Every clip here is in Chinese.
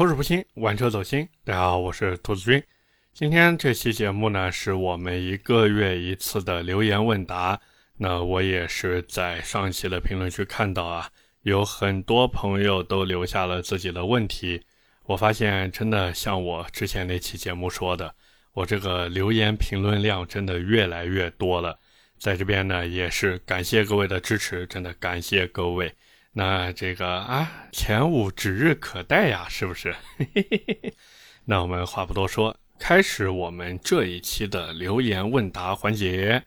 口齿不清，玩车走心。大家好，我是兔子君。今天这期节目呢，是我们一个月一次的留言问答。那我也是在上期的评论区看到啊，有很多朋友都留下了自己的问题。我发现真的像我之前那期节目说的，我这个留言评论量真的越来越多了。在这边呢，也是感谢各位的支持，真的感谢各位。那这个啊，前五指日可待呀，是不是？那我们话不多说，开始我们这一期的留言问答环节。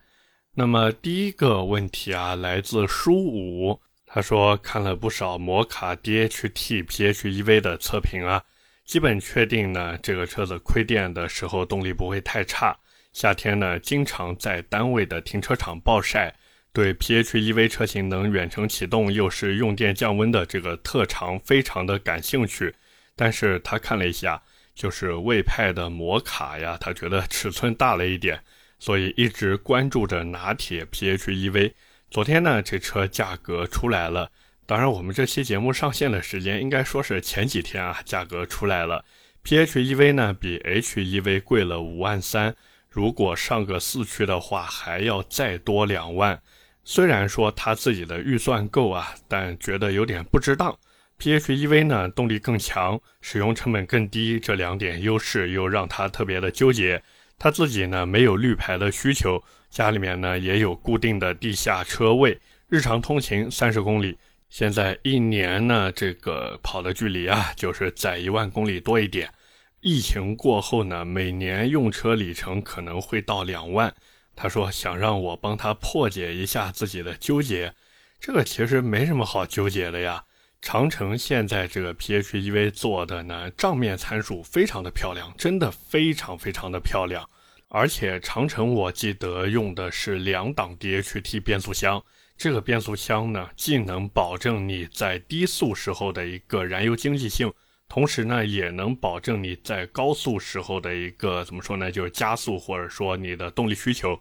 那么第一个问题啊，来自书五，他说看了不少摩卡 DHT PHEV 的测评啊，基本确定呢，这个车子亏电的时候动力不会太差，夏天呢经常在单位的停车场暴晒。对 PHEV 车型能远程启动又是用电降温的这个特长非常的感兴趣，但是他看了一下，就是魏派的摩卡呀，他觉得尺寸大了一点，所以一直关注着拿铁 PHEV。昨天呢，这车价格出来了，当然我们这期节目上线的时间应该说是前几天啊，价格出来了，PHEV 呢比 HEV 贵了五万三，如果上个四驱的话还要再多两万。虽然说他自己的预算够啊，但觉得有点不值当。PHEV 呢，动力更强，使用成本更低，这两点优势又让他特别的纠结。他自己呢没有绿牌的需求，家里面呢也有固定的地下车位，日常通勤三十公里，现在一年呢这个跑的距离啊就是在一万公里多一点。疫情过后呢，每年用车里程可能会到两万。他说想让我帮他破解一下自己的纠结，这个其实没什么好纠结的呀。长城现在这个 PHEV 做的呢，账面参数非常的漂亮，真的非常非常的漂亮。而且长城我记得用的是两档 DHT 变速箱，这个变速箱呢，既能保证你在低速时候的一个燃油经济性。同时呢，也能保证你在高速时候的一个怎么说呢，就是加速或者说你的动力需求。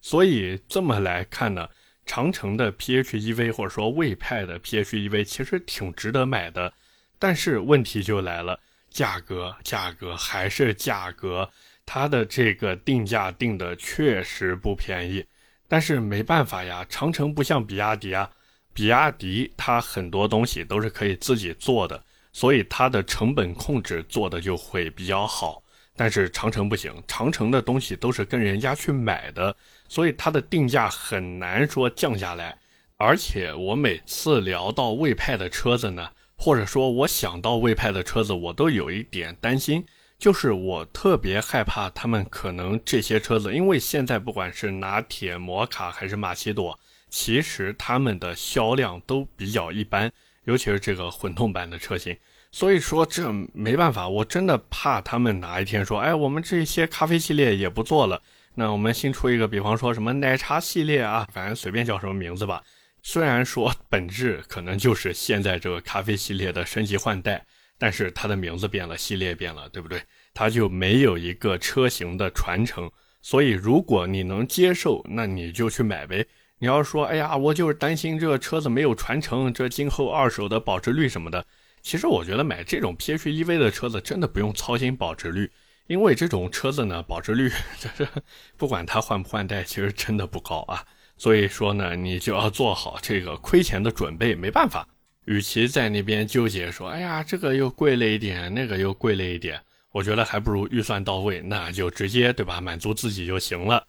所以这么来看呢，长城的 PHEV 或者说魏派的 PHEV 其实挺值得买的。但是问题就来了，价格，价格还是价格，它的这个定价定的确实不便宜。但是没办法呀，长城不像比亚迪啊，比亚迪它很多东西都是可以自己做的。所以它的成本控制做的就会比较好，但是长城不行，长城的东西都是跟人家去买的，所以它的定价很难说降下来。而且我每次聊到魏派的车子呢，或者说我想到魏派的车子，我都有一点担心，就是我特别害怕他们可能这些车子，因为现在不管是拿铁、摩卡还是马奇朵，其实他们的销量都比较一般。尤其是这个混动版的车型，所以说这没办法，我真的怕他们哪一天说，哎，我们这些咖啡系列也不做了，那我们新出一个，比方说什么奶茶系列啊，反正随便叫什么名字吧。虽然说本质可能就是现在这个咖啡系列的升级换代，但是它的名字变了，系列变了，对不对？它就没有一个车型的传承。所以如果你能接受，那你就去买呗。你要说，哎呀，我就是担心这个车子没有传承，这今后二手的保值率什么的。其实我觉得买这种 PHEV 的车子真的不用操心保值率，因为这种车子呢，保值率就是 不管它换不换代，其实真的不高啊。所以说呢，你就要做好这个亏钱的准备。没办法，与其在那边纠结说，哎呀，这个又贵了一点，那个又贵了一点，我觉得还不如预算到位，那就直接对吧，满足自己就行了。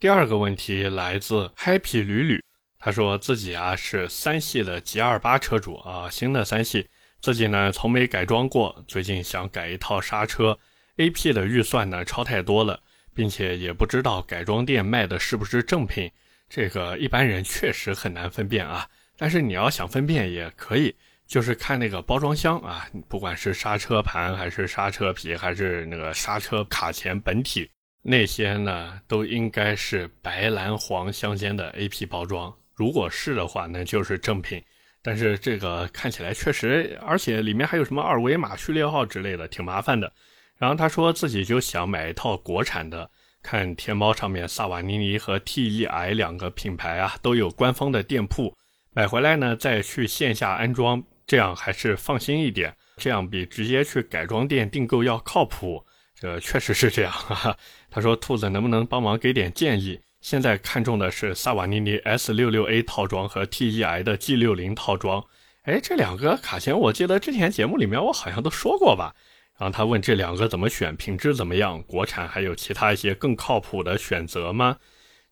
第二个问题来自 Happy 屡屡，他说自己啊是三系的 G 二八车主啊，新的三系，自己呢从没改装过，最近想改一套刹车，AP 的预算呢超太多了，并且也不知道改装店卖的是不是正品，这个一般人确实很难分辨啊。但是你要想分辨也可以，就是看那个包装箱啊，不管是刹车盘还是刹车皮还是那个刹车卡钳本体。那些呢，都应该是白蓝黄相间的 A P 包装。如果是的话，那就是正品。但是这个看起来确实，而且里面还有什么二维码、序列号之类的，挺麻烦的。然后他说自己就想买一套国产的，看天猫上面萨瓦尼尼和 T E I 两个品牌啊都有官方的店铺，买回来呢再去线下安装，这样还是放心一点。这样比直接去改装店订购要靠谱。这确实是这样。哈哈。他说：“兔子能不能帮忙给点建议？现在看中的是萨瓦尼尼 S66A 套装和 TEI 的 G60 套装。哎，这两个卡钳，我记得之前节目里面我好像都说过吧。然后他问这两个怎么选，品质怎么样？国产还有其他一些更靠谱的选择吗？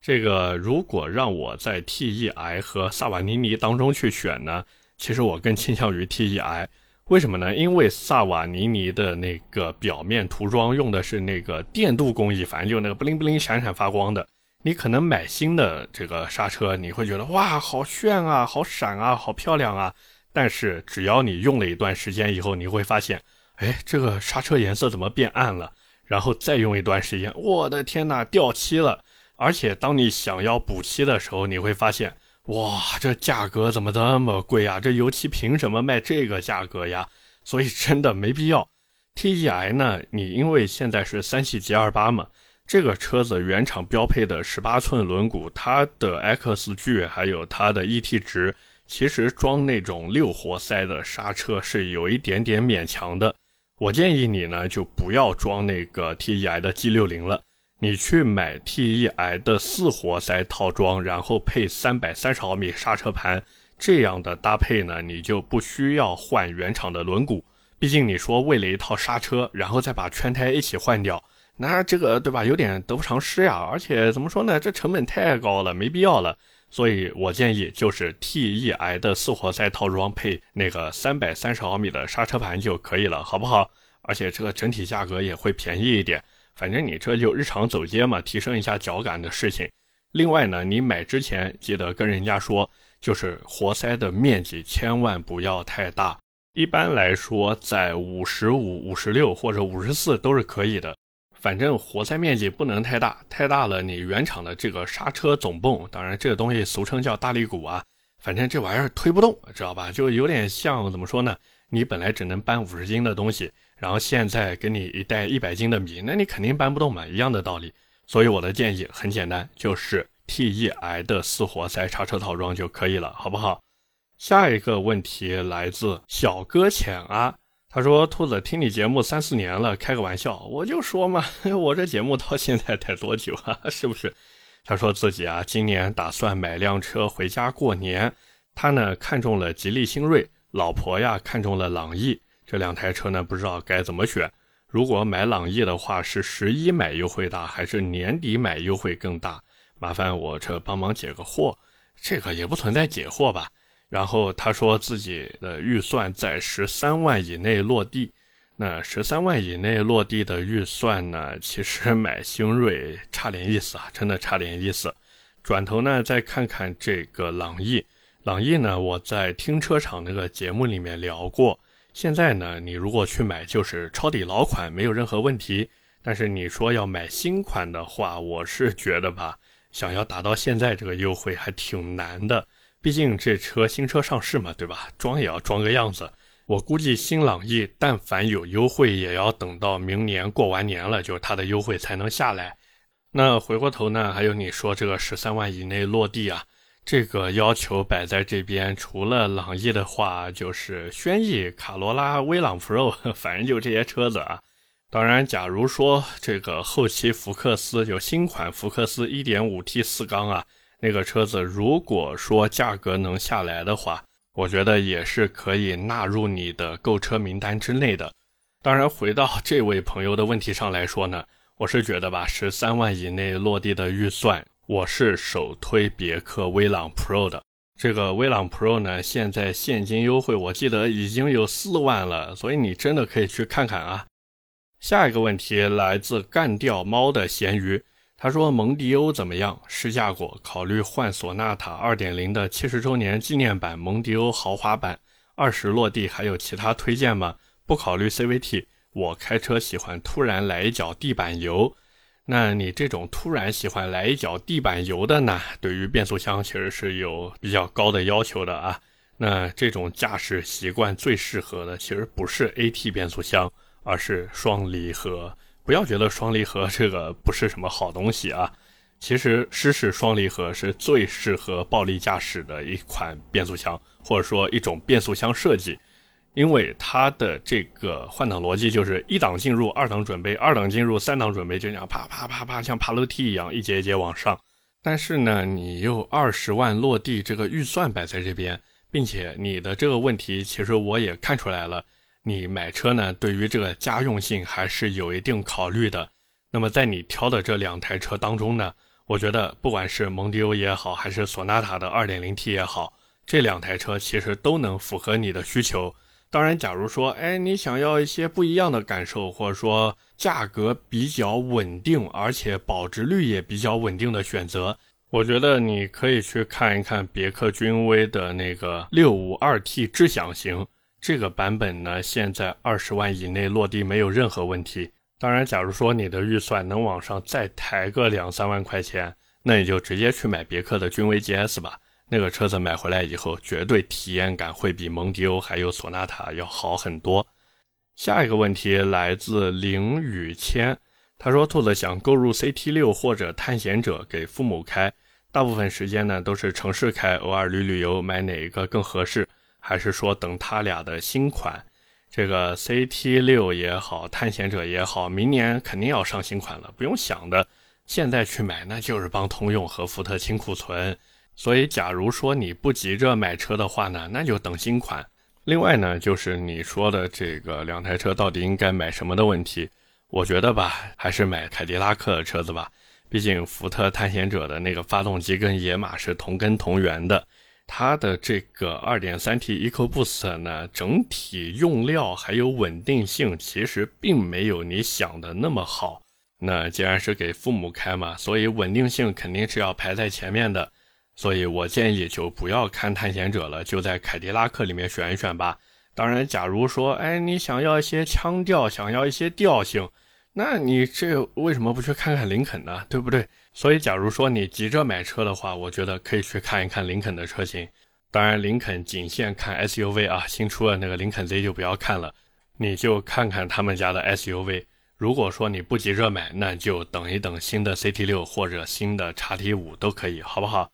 这个如果让我在 TEI 和萨瓦尼尼当中去选呢，其实我更倾向于 TEI。”为什么呢？因为萨瓦尼尼的那个表面涂装用的是那个电镀工艺，反正就那个布灵布灵闪闪发光的。你可能买新的这个刹车，你会觉得哇，好炫啊，好闪啊，好漂亮啊。但是只要你用了一段时间以后，你会发现，哎，这个刹车颜色怎么变暗了？然后再用一段时间，我的天哪，掉漆了。而且当你想要补漆的时候，你会发现。哇，这价格怎么这么贵呀？这油漆凭什么卖这个价格呀？所以真的没必要。TEI 呢？你因为现在是三系 G 二八嘛，这个车子原厂标配的十八寸轮毂，它的 X 距还有它的 ET 值，其实装那种六活塞的刹车是有一点点勉强的。我建议你呢，就不要装那个 TEI 的 G 六零了。你去买 TEI 的四活塞套装，然后配三百三十毫米刹车盘，这样的搭配呢，你就不需要换原厂的轮毂。毕竟你说为了一套刹车，然后再把圈胎一起换掉，那这个对吧，有点得不偿失呀。而且怎么说呢，这成本太高了，没必要了。所以我建议就是 TEI 的四活塞套装配那个三百三十毫米的刹车盘就可以了，好不好？而且这个整体价格也会便宜一点。反正你这就日常走街嘛，提升一下脚感的事情。另外呢，你买之前记得跟人家说，就是活塞的面积千万不要太大。一般来说，在五十五、五十六或者五十四都是可以的。反正活塞面积不能太大，太大了你原厂的这个刹车总泵，当然这个东西俗称叫大力鼓啊，反正这玩意儿推不动，知道吧？就有点像怎么说呢？你本来只能搬五十斤的东西。然后现在给你一袋一百斤的米，那你肯定搬不动嘛，一样的道理。所以我的建议很简单，就是 TEI 的四活塞叉车套装就可以了，好不好？下一个问题来自小搁浅啊，他说：“兔子听你节目三四年了，开个玩笑，我就说嘛，我这节目到现在才多久啊？是不是？”他说自己啊，今年打算买辆车回家过年，他呢看中了吉利星瑞，老婆呀看中了朗逸。这两台车呢，不知道该怎么选。如果买朗逸的话，是十一买优惠大，还是年底买优惠更大？麻烦我这帮忙解个惑。这个也不存在解惑吧。然后他说自己的预算在十三万以内落地。那十三万以内落地的预算呢，其实 买星瑞差点意思啊，真的差点意思。转头呢，再看看这个朗逸。朗逸呢，我在停车场那个节目里面聊过。现在呢，你如果去买就是抄底老款，没有任何问题。但是你说要买新款的话，我是觉得吧，想要达到现在这个优惠还挺难的。毕竟这车新车上市嘛，对吧？装也要装个样子。我估计新朗逸但凡有优惠，也要等到明年过完年了，就它的优惠才能下来。那回过头呢，还有你说这个十三万以内落地啊？这个要求摆在这边，除了朗逸的话，就是轩逸、卡罗拉、威朗 Pro，反正就这些车子啊。当然，假如说这个后期福克斯就新款福克斯 1.5T 四缸啊，那个车子如果说价格能下来的话，我觉得也是可以纳入你的购车名单之内的。当然，回到 这位朋友的问题上来说呢，我是觉得吧，十三万以内落地的预算。我是首推别克威朗 Pro 的，这个威朗 Pro 呢，现在现金优惠，我记得已经有四万了，所以你真的可以去看看啊。下一个问题来自干掉猫的咸鱼，他说蒙迪欧怎么样？试驾过，考虑换索纳塔2.0的七十周年纪念版蒙迪欧豪华版，二十落地还有其他推荐吗？不考虑 CVT，我开车喜欢突然来一脚地板油。那你这种突然喜欢来一脚地板油的呢？对于变速箱其实是有比较高的要求的啊。那这种驾驶习惯最适合的其实不是 AT 变速箱，而是双离合。不要觉得双离合这个不是什么好东西啊。其实湿式双离合是最适合暴力驾驶的一款变速箱，或者说一种变速箱设计。因为它的这个换挡逻辑就是一档进入，二档准备，二档进入，三档准备，就这样啪啪啪啪，像爬楼梯一样一节一节往上。但是呢，你又二十万落地这个预算摆在这边，并且你的这个问题，其实我也看出来了，你买车呢，对于这个家用性还是有一定考虑的。那么在你挑的这两台车当中呢，我觉得不管是蒙迪欧也好，还是索纳塔的 2.0T 也好，这两台车其实都能符合你的需求。当然，假如说，哎，你想要一些不一样的感受，或者说价格比较稳定，而且保值率也比较稳定的选择，我觉得你可以去看一看别克君威的那个 652T 智享型这个版本呢，现在二十万以内落地没有任何问题。当然，假如说你的预算能往上再抬个两三万块钱，那你就直接去买别克的君威 GS 吧。那个车子买回来以后，绝对体验感会比蒙迪欧还有索纳塔要好很多。下一个问题来自凌雨谦，他说：“兔子想购入 CT6 或者探险者给父母开，大部分时间呢都是城市开，偶尔旅旅游，买哪一个更合适？还是说等他俩的新款？”这个 CT 六也好，探险者也好，明年肯定要上新款了，不用想的。现在去买，那就是帮通用和福特清库存。所以，假如说你不急着买车的话呢，那就等新款。另外呢，就是你说的这个两台车到底应该买什么的问题，我觉得吧，还是买凯迪拉克的车子吧。毕竟福特探险者的那个发动机跟野马是同根同源的。它的这个 2.3T EcoBoost 呢，整体用料还有稳定性，其实并没有你想的那么好。那既然是给父母开嘛，所以稳定性肯定是要排在前面的。所以我建议就不要看探险者了，就在凯迪拉克里面选一选吧。当然，假如说，哎，你想要一些腔调，想要一些调性，那你这为什么不去看看林肯呢？对不对？所以，假如说你急着买车的话，我觉得可以去看一看林肯的车型。当然，林肯仅限看 SUV 啊，新出的那个林肯 Z 就不要看了，你就看看他们家的 SUV。如果说你不急着买，那就等一等新的 CT6 或者新的 XT5 都可以，好不好？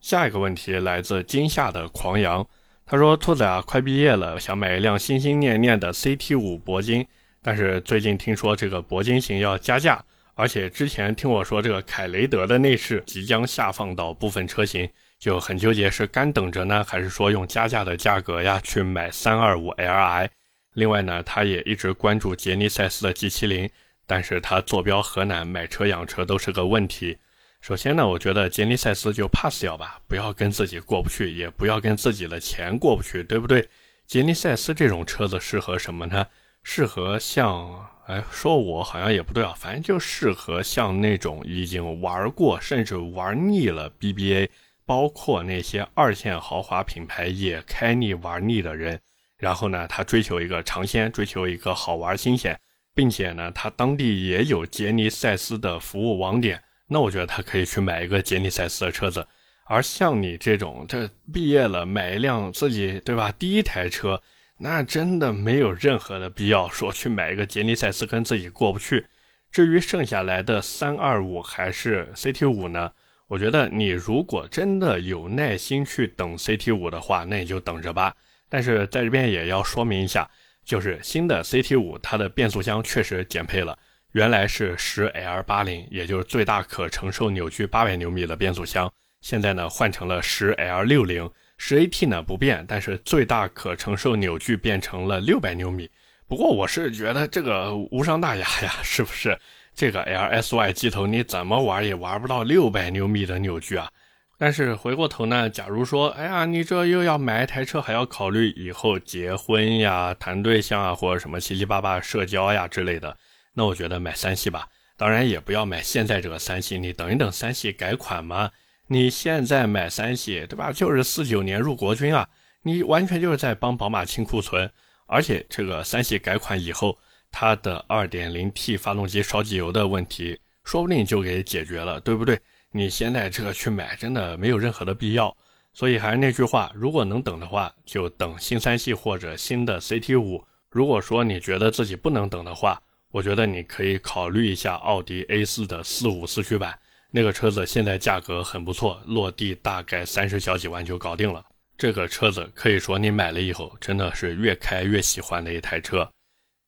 下一个问题来自今夏的狂羊，他说：“兔子啊，快毕业了，想买一辆心心念念的 CT5 铂金，但是最近听说这个铂金型要加价。”而且之前听我说这个凯雷德的内饰即将下放到部分车型，就很纠结是干等着呢，还是说用加价的价格呀去买 325Li？另外呢，他也一直关注杰尼赛斯的 G70，但是他坐标河南，买车养车都是个问题。首先呢，我觉得杰尼赛斯就 pass 掉吧，不要跟自己过不去，也不要跟自己的钱过不去，对不对？杰尼赛斯这种车子适合什么呢？适合像。哎，说我好像也不对啊，反正就适合像那种已经玩过甚至玩腻了 BBA，包括那些二线豪华品牌也开腻玩腻的人。然后呢，他追求一个尝鲜，追求一个好玩新鲜，并且呢，他当地也有杰尼赛斯的服务网点，那我觉得他可以去买一个杰尼赛斯的车子。而像你这种，这毕业了买一辆自己对吧第一台车。那真的没有任何的必要说去买一个杰尼赛斯跟自己过不去。至于剩下来的三二五还是 CT 五呢？我觉得你如果真的有耐心去等 CT 五的话，那你就等着吧。但是在这边也要说明一下，就是新的 CT 五它的变速箱确实减配了，原来是十 L 八零，也就是最大可承受扭矩八百牛米的变速箱，现在呢换成了十 L 六零。十 AT 呢不变，但是最大可承受扭矩变成了六百牛米。不过我是觉得这个无伤大雅呀，是不是？这个 LSY 机头你怎么玩也玩不到六百牛米的扭矩啊。但是回过头呢，假如说，哎呀，你这又要买一台车，还要考虑以后结婚呀、谈对象啊，或者什么七七八八社交呀之类的，那我觉得买三系吧。当然也不要买现在这个三系，你等一等三系改款嘛。你现在买三系，对吧？就是四九年入国军啊，你完全就是在帮宝马清库存。而且这个三系改款以后，它的 2.0T 发动机烧机油的问题，说不定就给解决了，对不对？你现在这个去买，真的没有任何的必要。所以还是那句话，如果能等的话，就等新三系或者新的 CT5。如果说你觉得自己不能等的话，我觉得你可以考虑一下奥迪 A4 的四五四驱版。那个车子现在价格很不错，落地大概三十小几万就搞定了。这个车子可以说你买了以后真的是越开越喜欢的一台车。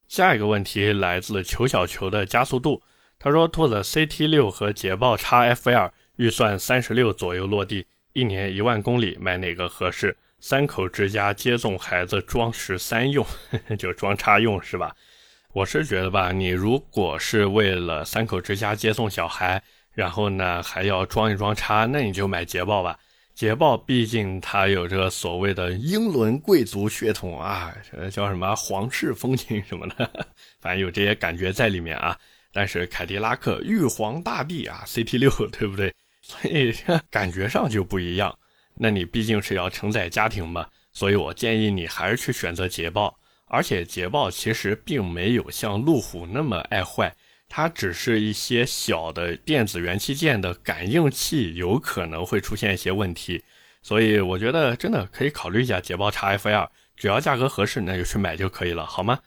下一个问题来自球小球的加速度，他说兔子 CT 六和捷豹 x FL 预算三十六左右落地，一年一万公里，买哪个合适？三口之家接送孩子装十三用，就装叉用是吧？我是觉得吧，你如果是为了三口之家接送小孩，然后呢还要装一装叉，那你就买捷豹吧。捷豹毕竟它有着所谓的英伦贵族血统啊，叫什么皇室风情什么的，反正有这些感觉在里面啊。但是凯迪拉克玉皇大帝啊，CT 六 对不对？所以感觉上就不一样。那你毕竟是要承载家庭嘛，所以我建议你还是去选择捷豹。而且捷豹其实并没有像路虎那么爱坏。它只是一些小的电子元器件的感应器有可能会出现一些问题，所以我觉得真的可以考虑一下捷豹 x F2，只要价格合适，那就去买就可以了，好吗？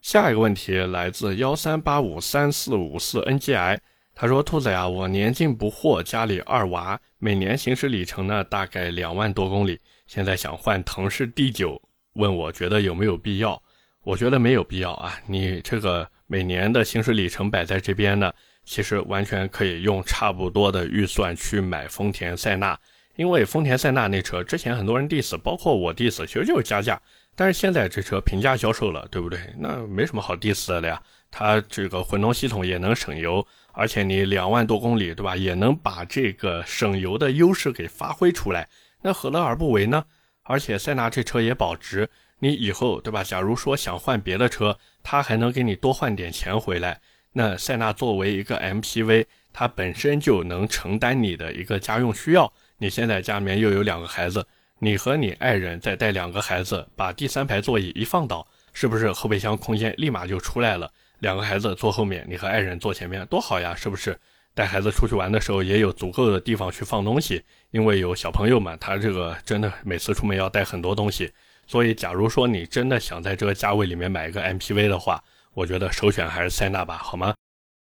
下一个问题来自幺三八五三四五四 NGI，他说：“兔子呀，我年近不惑，家里二娃，每年行驶里程呢大概两万多公里，现在想换腾势 D9，问我觉得有没有必要？我觉得没有必要啊，你这个。”每年的行驶里程摆在这边呢，其实完全可以用差不多的预算去买丰田塞纳，因为丰田塞纳那车之前很多人 diss，包括我 diss，其实就是加价，但是现在这车平价销售了，对不对？那没什么好 diss 的了呀。它这个混动系统也能省油，而且你两万多公里，对吧？也能把这个省油的优势给发挥出来，那何乐而不为呢？而且塞纳这车也保值。你以后对吧？假如说想换别的车，它还能给你多换点钱回来。那塞纳作为一个 MPV，它本身就能承担你的一个家用需要。你现在家里面又有两个孩子，你和你爱人再带两个孩子，把第三排座椅一放倒，是不是后备箱空间立马就出来了？两个孩子坐后面，你和爱人坐前面，多好呀！是不是？带孩子出去玩的时候也有足够的地方去放东西，因为有小朋友嘛，他这个真的每次出门要带很多东西。所以，假如说你真的想在这个价位里面买一个 MPV 的话，我觉得首选还是塞纳吧，好吗？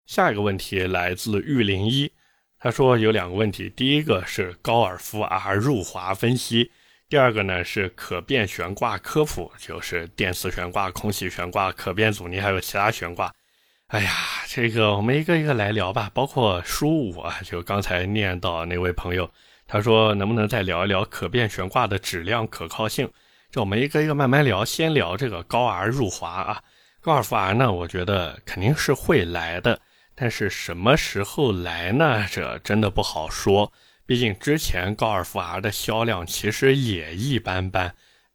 下一个问题来自玉零一，他说有两个问题，第一个是高尔夫 R 入滑分析，第二个呢是可变悬挂科普，就是电磁悬挂、空气悬挂、可变阻尼还有其他悬挂。哎呀，这个我们一个一个来聊吧，包括书五啊，就刚才念到那位朋友，他说能不能再聊一聊可变悬挂的质量可靠性？这我们一个一个慢慢聊，先聊这个高 R 入华啊，高尔夫 R 呢，我觉得肯定是会来的，但是什么时候来呢？这真的不好说。毕竟之前高尔夫 R 的销量其实也一般般，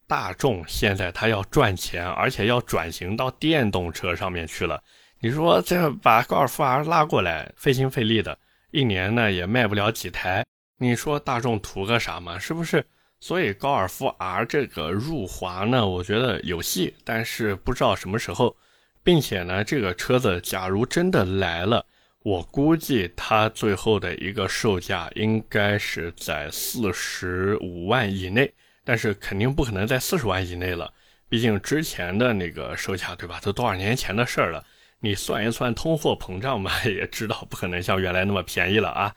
大众现在它要赚钱，而且要转型到电动车上面去了。你说这把高尔夫 R 拉过来，费心费力的，一年呢也卖不了几台，你说大众图个啥嘛？是不是？所以高尔夫 R 这个入华呢，我觉得有戏，但是不知道什么时候，并且呢，这个车子假如真的来了，我估计它最后的一个售价应该是在四十五万以内，但是肯定不可能在四十万以内了，毕竟之前的那个售价，对吧？都多少年前的事儿了，你算一算通货膨胀嘛，也知道不可能像原来那么便宜了啊。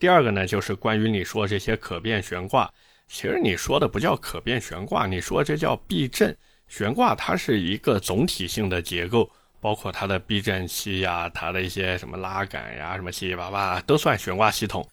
第二个呢，就是关于你说这些可变悬挂。其实你说的不叫可变悬挂，你说这叫避震悬挂，它是一个总体性的结构，包括它的避震器呀，它的一些什么拉杆呀，什么七七八八都算悬挂系统。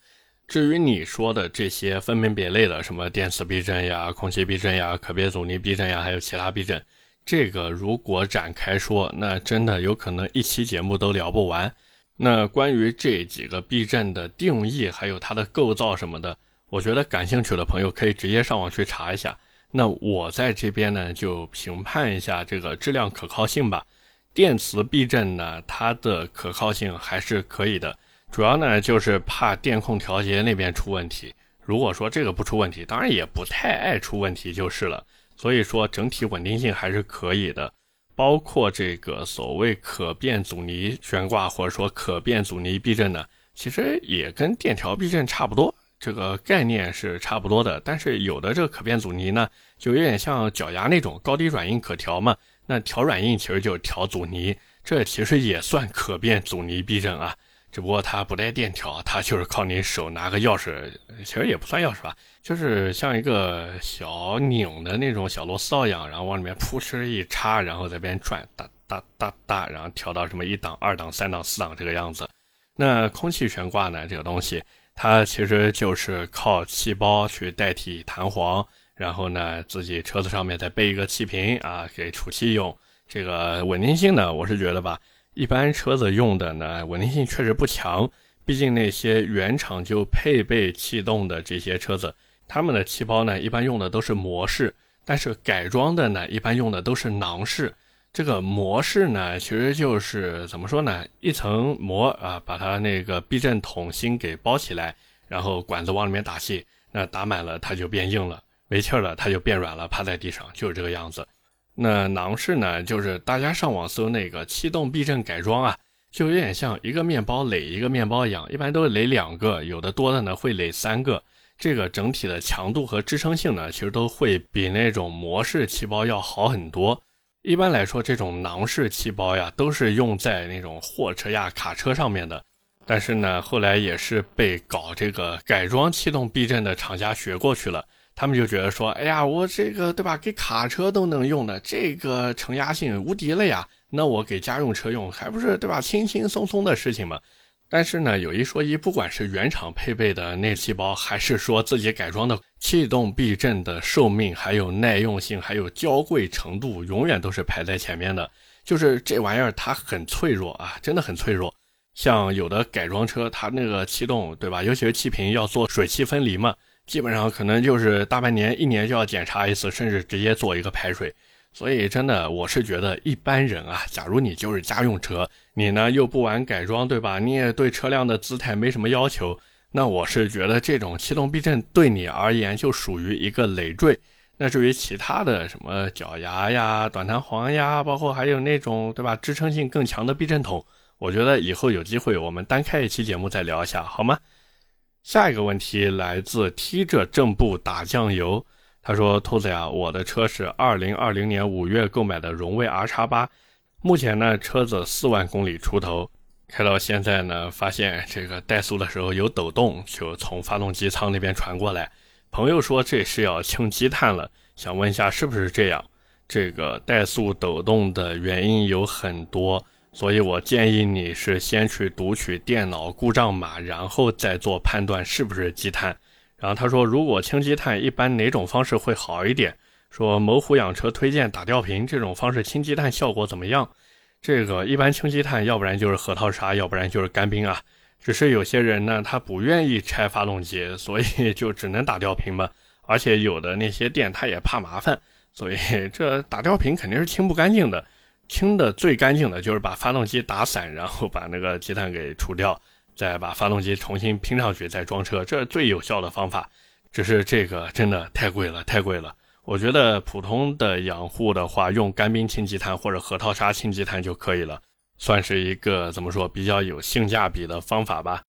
至于你说的这些分门别类的什么电磁避震呀、空气避震呀、可变阻尼避震呀，还有其他避震，这个如果展开说，那真的有可能一期节目都聊不完。那关于这几个避震的定义，还有它的构造什么的。我觉得感兴趣的朋友可以直接上网去查一下。那我在这边呢，就评判一下这个质量可靠性吧。电磁避震呢，它的可靠性还是可以的，主要呢就是怕电控调节那边出问题。如果说这个不出问题，当然也不太爱出问题就是了。所以说整体稳定性还是可以的。包括这个所谓可变阻尼悬挂或者说可变阻尼避震呢，其实也跟电调避震差不多。这个概念是差不多的，但是有的这个可变阻尼呢，就有点像脚牙那种高低软硬可调嘛。那调软硬其实就是调阻尼，这其实也算可变阻尼避震啊。只不过它不带电调，它就是靠你手拿个钥匙，其实也不算钥匙吧，就是像一个小拧的那种小螺丝刀一样，然后往里面扑哧一插，然后在边转，哒哒哒哒，然后调到什么一档、二档、三档、四档这个样子。那空气悬挂呢，这个东西它其实就是靠气包去代替弹簧，然后呢自己车子上面再备一个气瓶啊，给储气用。这个稳定性呢，我是觉得吧。一般车子用的呢，稳定性确实不强。毕竟那些原厂就配备气动的这些车子，他们的气包呢，一般用的都是模式。但是改装的呢，一般用的都是囊式。这个模式呢，其实就是怎么说呢？一层膜啊，把它那个避震筒芯给包起来，然后管子往里面打气，那打满了它就变硬了，没气了它就变软了，趴在地上就是这个样子。那囊式呢，就是大家上网搜那个气动避震改装啊，就有点像一个面包垒一个面包一样，一般都是垒两个，有的多的呢会垒三个。这个整体的强度和支撑性呢，其实都会比那种模式气包要好很多。一般来说，这种囊式气包呀，都是用在那种货车呀、卡车上面的。但是呢，后来也是被搞这个改装气动避震的厂家学过去了。他们就觉得说，哎呀，我这个对吧，给卡车都能用的，这个承压性无敌了呀，那我给家用车用还不是对吧，轻轻松松的事情嘛。但是呢，有一说一，不管是原厂配备的内气包，还是说自己改装的气动避震的寿命，还有耐用性，还有娇贵程度，永远都是排在前面的。就是这玩意儿它很脆弱啊，真的很脆弱。像有的改装车，它那个气动对吧，尤其是气瓶要做水汽分离嘛。基本上可能就是大半年、一年就要检查一次，甚至直接做一个排水。所以真的，我是觉得一般人啊，假如你就是家用车，你呢又不玩改装，对吧？你也对车辆的姿态没什么要求，那我是觉得这种气动避震对你而言就属于一个累赘。那至于其他的什么脚牙呀、短弹簧呀，包括还有那种对吧支撑性更强的避震筒，我觉得以后有机会我们单开一期节目再聊一下，好吗？下一个问题来自踢着正步打酱油，他说：“兔子呀，我的车是二零二零年五月购买的荣威 R 叉八，目前呢车子四万公里出头，开到现在呢，发现这个怠速的时候有抖动，就从发动机舱那边传过来。朋友说这是要清积碳了，想问一下是不是这样？这个怠速抖动的原因有很多。”所以我建议你是先去读取电脑故障码，然后再做判断是不是积碳。然后他说，如果清积碳，一般哪种方式会好一点？说某虎养车推荐打吊瓶这种方式清积碳效果怎么样？这个一般清积碳，要不然就是核桃沙，要不然就是干冰啊。只是有些人呢，他不愿意拆发动机，所以就只能打吊瓶嘛。而且有的那些店他也怕麻烦，所以这打吊瓶肯定是清不干净的。清的最干净的就是把发动机打散，然后把那个积碳给除掉，再把发动机重新拼上去，再装车，这是最有效的方法。只是这个真的太贵了，太贵了。我觉得普通的养护的话，用干冰清积碳或者核桃沙清积碳就可以了，算是一个怎么说比较有性价比的方法吧。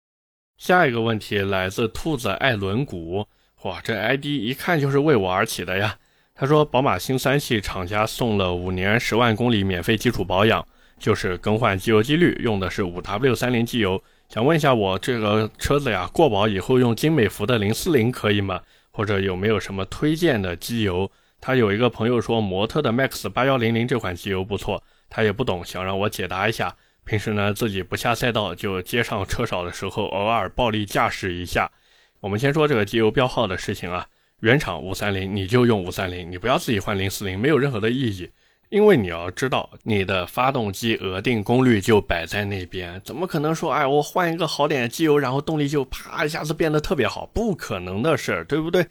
下一个问题来自兔子爱轮毂，哇，这 ID 一看就是为我而起的呀。他说，宝马新三系厂家送了五年十万公里免费基础保养，就是更换机油机滤，用的是五 W 三零机油。想问一下，我这个车子呀，过保以后用金美孚的零四零可以吗？或者有没有什么推荐的机油？他有一个朋友说，摩托的 Max 八幺零零这款机油不错，他也不懂，想让我解答一下。平时呢，自己不下赛道，就街上车少的时候，偶尔暴力驾驶一下。我们先说这个机油标号的事情啊。原厂五三零，你就用五三零，你不要自己换零四零，没有任何的意义。因为你要知道，你的发动机额定功率就摆在那边，怎么可能说，哎，我换一个好点的机油，然后动力就啪一下子变得特别好？不可能的事儿，对不对？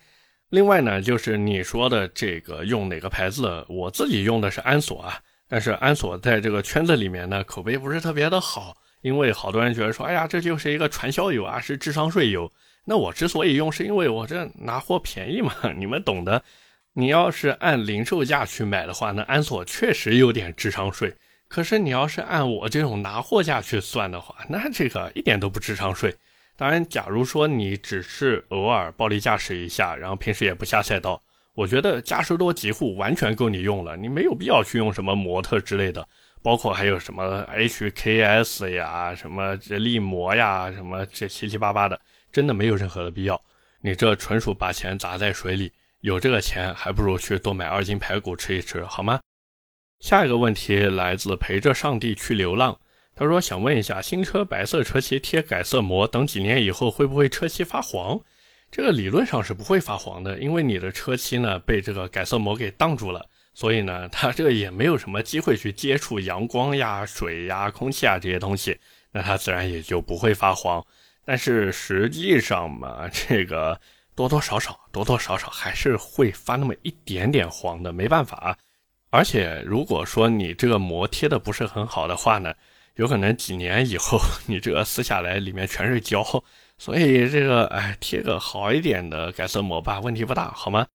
另外呢，就是你说的这个用哪个牌子，我自己用的是安索啊，但是安索在这个圈子里面呢，口碑不是特别的好，因为好多人觉得说，哎呀，这就是一个传销油啊，是智商税油。那我之所以用，是因为我这拿货便宜嘛，你们懂的。你要是按零售价去买的话，那安索确实有点智商税。可是你要是按我这种拿货价去算的话，那这个一点都不智商税。当然，假如说你只是偶尔暴力驾驶一下，然后平时也不下赛道，我觉得嘉实多极护完全够你用了，你没有必要去用什么模特之类的。包括还有什么 HKS 呀、什么这力模呀、什么这七七八八的，真的没有任何的必要。你这纯属把钱砸在水里，有这个钱还不如去多买二斤排骨吃一吃，好吗？下一个问题来自陪着上帝去流浪，他说想问一下，新车白色车漆贴改色膜，等几年以后会不会车漆发黄？这个理论上是不会发黄的，因为你的车漆呢被这个改色膜给挡住了。所以呢，它这个也没有什么机会去接触阳光呀、水呀、空气啊这些东西，那它自然也就不会发黄。但是实际上嘛，这个多多少少、多多少少还是会发那么一点点黄的，没办法。而且如果说你这个膜贴的不是很好的话呢，有可能几年以后你这个撕下来里面全是胶。所以这个哎，贴个好一点的改色膜吧，问题不大，好吗？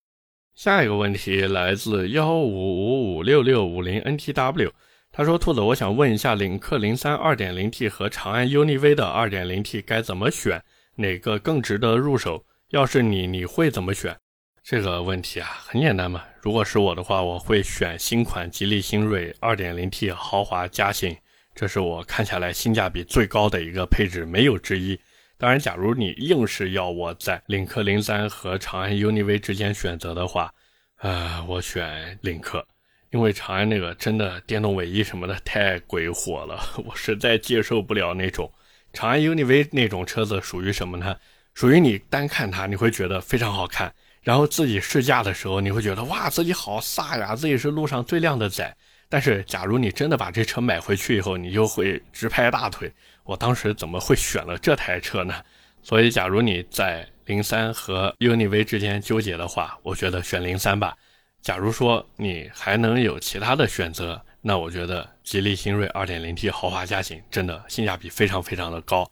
下一个问题来自幺五五五六六五零 ntw，他说：“兔子，我想问一下，领克零三二点零 T 和长安 UNI-V 的二点零 T 该怎么选？哪个更值得入手？要是你，你会怎么选？”这个问题啊，很简单嘛。如果是我的话，我会选新款吉利新锐二点零 T 豪华加型，这是我看下来性价比最高的一个配置，没有之一。当然，假如你硬是要我在领克零三和长安 UNI-V 之间选择的话，呃，我选领克，因为长安那个真的电动尾翼什么的太鬼火了，我实在接受不了那种。长安 UNI-V 那种车子属于什么呢？属于你单看它你会觉得非常好看，然后自己试驾的时候你会觉得哇，自己好飒呀，自己是路上最靓的仔。但是假如你真的把这车买回去以后，你就会直拍大腿。我当时怎么会选了这台车呢？所以，假如你在零三和 UNI-V 之间纠结的话，我觉得选零三吧。假如说你还能有其他的选择，那我觉得吉利新锐 2.0T 豪华加型真的性价比非常非常的高。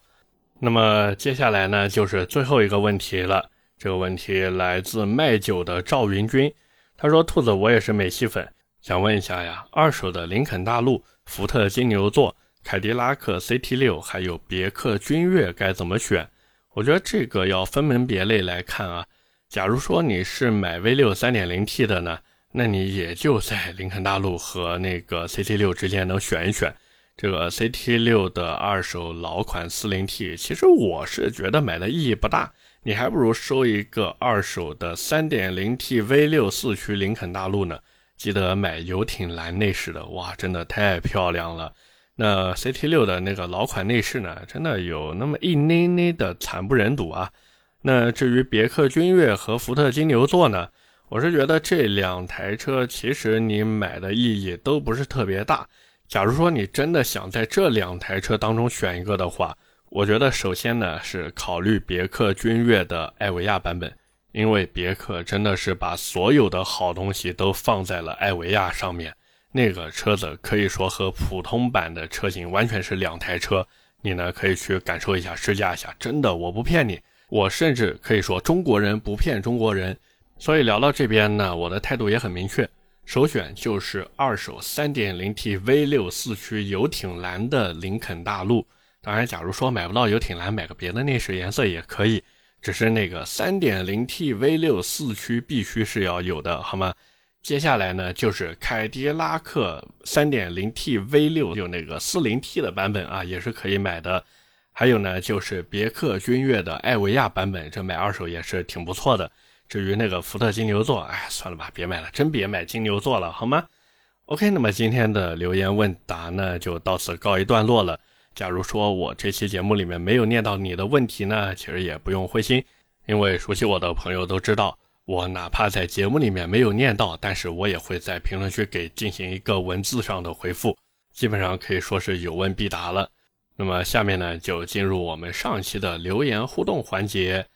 那么接下来呢，就是最后一个问题了。这个问题来自卖酒的赵云军，他说：“兔子，我也是美系粉，想问一下呀，二手的林肯大陆、福特金牛座。”凯迪拉克 CT6 还有别克君越该怎么选？我觉得这个要分门别类来看啊。假如说你是买 V6 3.0T 的呢，那你也就在林肯大陆和那个 CT6 之间能选一选。这个 CT6 的二手老款 40T，其实我是觉得买的意义不大，你还不如收一个二手的 3.0T V6 四驱林肯大陆呢。记得买游艇蓝内饰的，哇，真的太漂亮了。那 CT 六的那个老款内饰呢，真的有那么一捏捏的惨不忍睹啊。那至于别克君越和福特金牛座呢，我是觉得这两台车其实你买的意义都不是特别大。假如说你真的想在这两台车当中选一个的话，我觉得首先呢是考虑别克君越的艾维亚版本，因为别克真的是把所有的好东西都放在了艾维亚上面。那个车子可以说和普通版的车型完全是两台车，你呢可以去感受一下、试驾一下，真的我不骗你，我甚至可以说中国人不骗中国人。所以聊到这边呢，我的态度也很明确，首选就是二手 3.0T V6 四驱游艇蓝的林肯大陆。当然，假如说买不到游艇蓝，买个别的内饰颜色也可以，只是那个 3.0T V6 四驱必须是要有的，好吗？接下来呢，就是凯迪拉克 3.0T V6 有那个 40T 的版本啊，也是可以买的。还有呢，就是别克君越的艾维亚版本，这买二手也是挺不错的。至于那个福特金牛座，哎，算了吧，别买了，真别买金牛座了，好吗？OK，那么今天的留言问答呢，就到此告一段落了。假如说我这期节目里面没有念到你的问题呢，其实也不用灰心，因为熟悉我的朋友都知道。我哪怕在节目里面没有念到，但是我也会在评论区给进行一个文字上的回复，基本上可以说是有问必答了。那么下面呢，就进入我们上期的留言互动环节。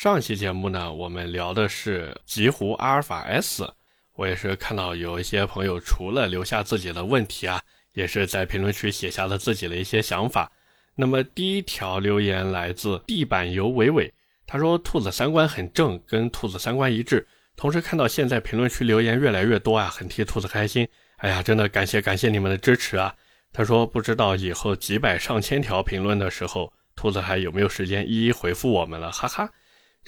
上期节目呢，我们聊的是极狐阿尔法 S，我也是看到有一些朋友除了留下自己的问题啊，也是在评论区写下了自己的一些想法。那么第一条留言来自地板油伟伟。他说：“兔子三观很正，跟兔子三观一致。同时看到现在评论区留言越来越多啊，很替兔子开心。哎呀，真的感谢感谢你们的支持啊！”他说：“不知道以后几百上千条评论的时候，兔子还有没有时间一一回复我们了？哈哈，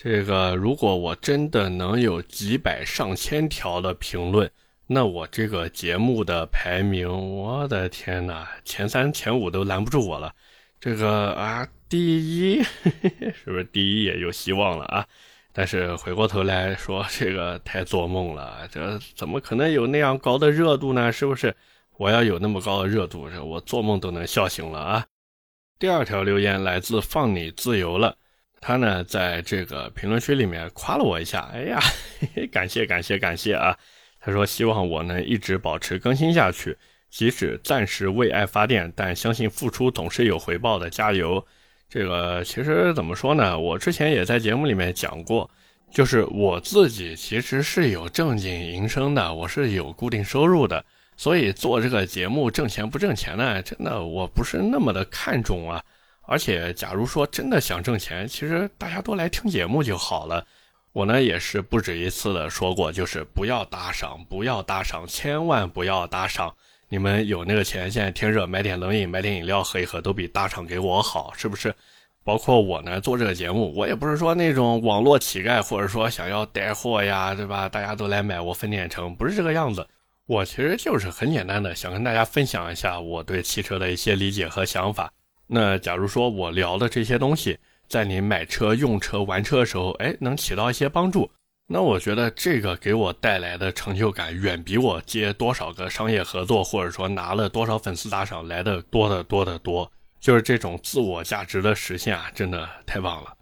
这个如果我真的能有几百上千条的评论，那我这个节目的排名，我的天呐，前三前五都拦不住我了。这个啊，第一 是不是第一也有希望了啊？但是回过头来说，这个太做梦了，这怎么可能有那样高的热度呢？是不是？我要有那么高的热度，我做梦都能笑醒了啊！第二条留言来自放你自由了，他呢在这个评论区里面夸了我一下，哎呀，嘿嘿，感谢感谢感谢啊！他说希望我能一直保持更新下去。即使暂时为爱发电，但相信付出总是有回报的，加油！这个其实怎么说呢？我之前也在节目里面讲过，就是我自己其实是有正经营生的，我是有固定收入的，所以做这个节目挣钱不挣钱呢？真的我不是那么的看重啊。而且，假如说真的想挣钱，其实大家都来听节目就好了。我呢也是不止一次的说过，就是不要打赏，不要打赏，千万不要打赏。你们有那个钱，现在天热，买点冷饮，买点饮料喝一喝，都比打赏给我好，是不是？包括我呢，做这个节目，我也不是说那种网络乞丐，或者说想要带货呀，对吧？大家都来买，我分点成，不是这个样子。我其实就是很简单的，想跟大家分享一下我对汽车的一些理解和想法。那假如说我聊的这些东西，在你买车、用车、玩车的时候，哎，能起到一些帮助。那我觉得这个给我带来的成就感，远比我接多少个商业合作，或者说拿了多少粉丝打赏来的多得多得多。就是这种自我价值的实现啊，真的太棒了。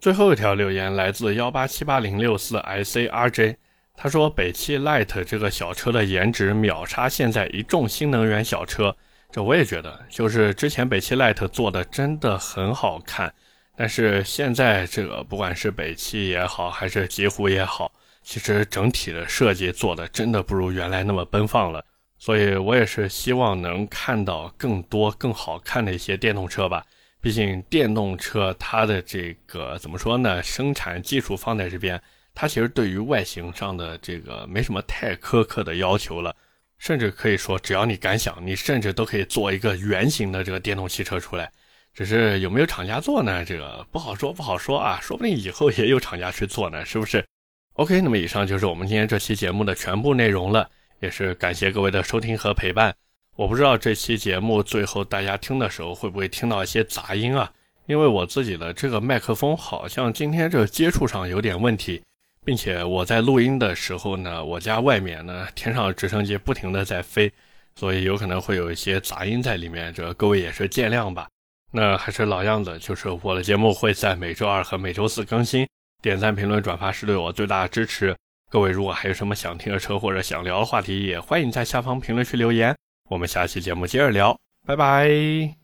最后一条留言来自幺八七八零六四 i c r j，他说北汽 Light 这个小车的颜值秒杀现在一众新能源小车。这我也觉得，就是之前北汽 Light 做的真的很好看。但是现在这个不管是北汽也好，还是极狐也好，其实整体的设计做的真的不如原来那么奔放了。所以我也是希望能看到更多更好看的一些电动车吧。毕竟电动车它的这个怎么说呢？生产技术放在这边，它其实对于外形上的这个没什么太苛刻的要求了。甚至可以说，只要你敢想，你甚至都可以做一个圆形的这个电动汽车出来。只是有没有厂家做呢？这个不好说，不好说啊，说不定以后也有厂家去做呢，是不是？OK，那么以上就是我们今天这期节目的全部内容了，也是感谢各位的收听和陪伴。我不知道这期节目最后大家听的时候会不会听到一些杂音啊？因为我自己的这个麦克风好像今天这个接触上有点问题，并且我在录音的时候呢，我家外面呢天上直升机不停的在飞，所以有可能会有一些杂音在里面，这各位也是见谅吧。那还是老样子，就是我的节目会在每周二和每周四更新。点赞、评论、转发是对我最大的支持。各位如果还有什么想听的车或者想聊的话题，也欢迎在下方评论区留言。我们下期节目接着聊，拜拜。